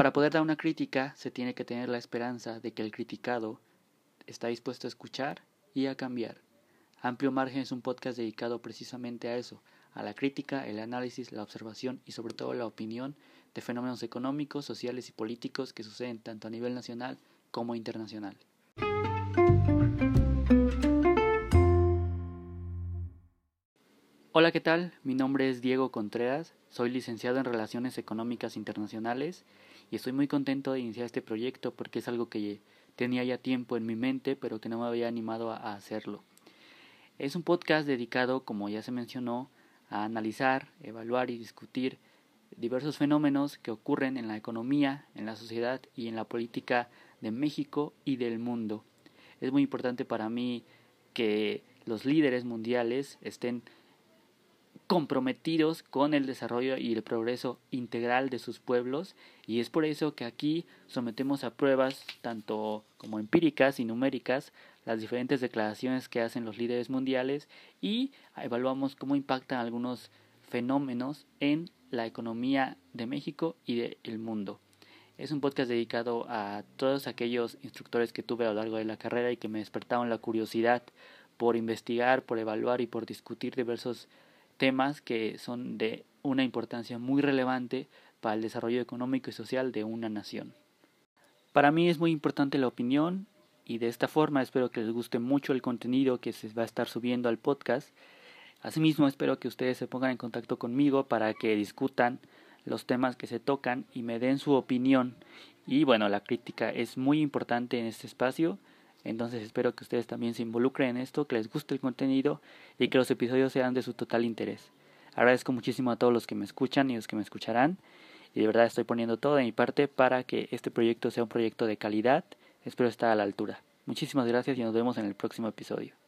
Para poder dar una crítica se tiene que tener la esperanza de que el criticado está dispuesto a escuchar y a cambiar. Amplio Margen es un podcast dedicado precisamente a eso, a la crítica, el análisis, la observación y sobre todo la opinión de fenómenos económicos, sociales y políticos que suceden tanto a nivel nacional como internacional. Hola, ¿qué tal? Mi nombre es Diego Contreras, soy licenciado en Relaciones Económicas Internacionales y estoy muy contento de iniciar este proyecto porque es algo que tenía ya tiempo en mi mente pero que no me había animado a hacerlo. Es un podcast dedicado, como ya se mencionó, a analizar, evaluar y discutir diversos fenómenos que ocurren en la economía, en la sociedad y en la política de México y del mundo. Es muy importante para mí que los líderes mundiales estén comprometidos con el desarrollo y el progreso integral de sus pueblos y es por eso que aquí sometemos a pruebas tanto como empíricas y numéricas las diferentes declaraciones que hacen los líderes mundiales y evaluamos cómo impactan algunos fenómenos en la economía de México y del mundo. Es un podcast dedicado a todos aquellos instructores que tuve a lo largo de la carrera y que me despertaron la curiosidad por investigar, por evaluar y por discutir diversos temas que son de una importancia muy relevante para el desarrollo económico y social de una nación. Para mí es muy importante la opinión y de esta forma espero que les guste mucho el contenido que se va a estar subiendo al podcast Asimismo, espero que ustedes se pongan en contacto conmigo para que discutan los temas que se tocan y me den su opinión. Y bueno, la crítica es muy importante en este espacio, entonces espero que ustedes también se involucren en esto, que les guste el contenido y que los episodios sean de su total interés. Agradezco muchísimo a todos los que me escuchan y los que me escucharán y de verdad estoy poniendo todo de mi parte para que este proyecto sea un proyecto de calidad. Espero estar a la altura. Muchísimas gracias y nos vemos en el próximo episodio.